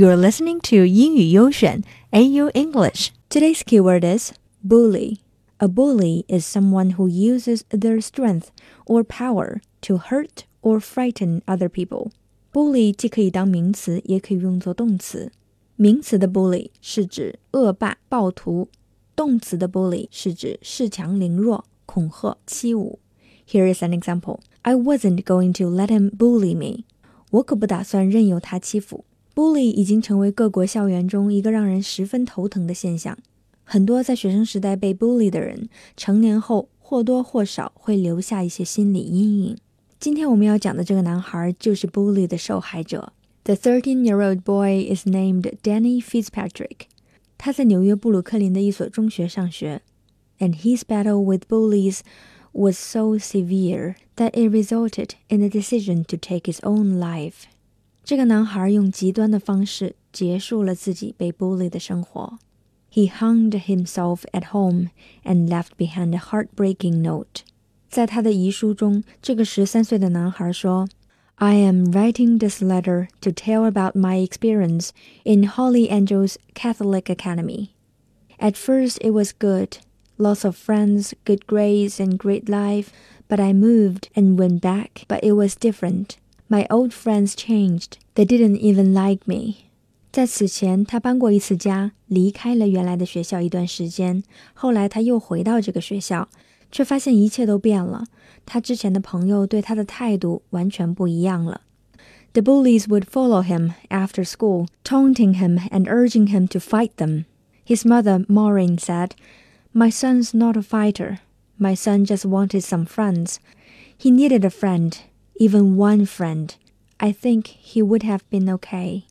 You're listening to 英语优选 AU English. Today's keyword is bully. A bully is someone who uses their strength or power to hurt or frighten other people. bully 既可以当名词，也可以用作动词。名词的 bully 是指恶霸、暴徒；动词的 bully 是指恃强凌弱、恐吓、欺侮。Here is an example. I wasn't going to let him bully me. 我可不打算任由他欺负。 bully 已经成为各国校园中一个让人十分头疼的现象。很多在学生时代被 bully 的人，成年后或多或少会留下一些心理阴影。今天我们要讲的这个男孩就是 bully 的受害者。The thirteen-year-old boy is named Danny Fitzpatrick。他在纽约布鲁克林的一所中学上学。And his battle with bullies was so severe that it resulted in the decision to take his own life. 这个男孩用极端的方式结束了自己被 bully 的生活。He hung himself at home and left behind a heartbreaking note. 在他的遗书中，这个十三岁的男孩说：“I am writing this letter to tell about my experience in Holy Angels Catholic Academy. At first, it was good, lots of friends, good grades, and great life. But I moved and went back, but it was different. My old friends changed. They didn't even like me. 在此前，他搬过一次家，离开了原来的学校一段时间。后来他又回到这个学校，却发现一切都变了。他之前的朋友对他的态度完全不一样了。The bullies would follow him after school, taunting him and urging him to fight them. His mother, Maureen, said, My son's not a fighter. My son just wanted some friends. He needed a friend even one friend, I think he would have been okay.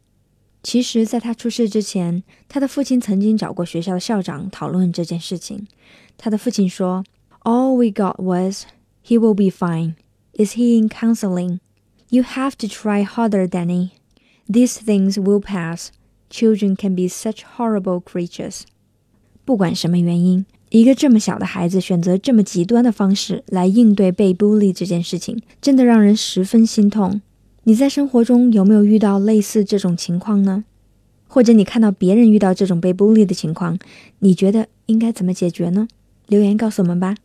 其实，在他出事之前，他的父亲曾经找过学校的校长讨论这件事情。他的父亲说：“All we got was he will be fine. Is he in counseling? You have to try harder, Danny. These things will pass. Children can be such horrible creatures.” 不管什么原因， 一个这么小的孩子选择这么极端的方式来应对被 bully 这件事情，真的让人十分心痛。你在生活中有没有遇到类似这种情况呢？或者你看到别人遇到这种被 bully 的情况，你觉得应该怎么解决呢？留言告诉我们吧。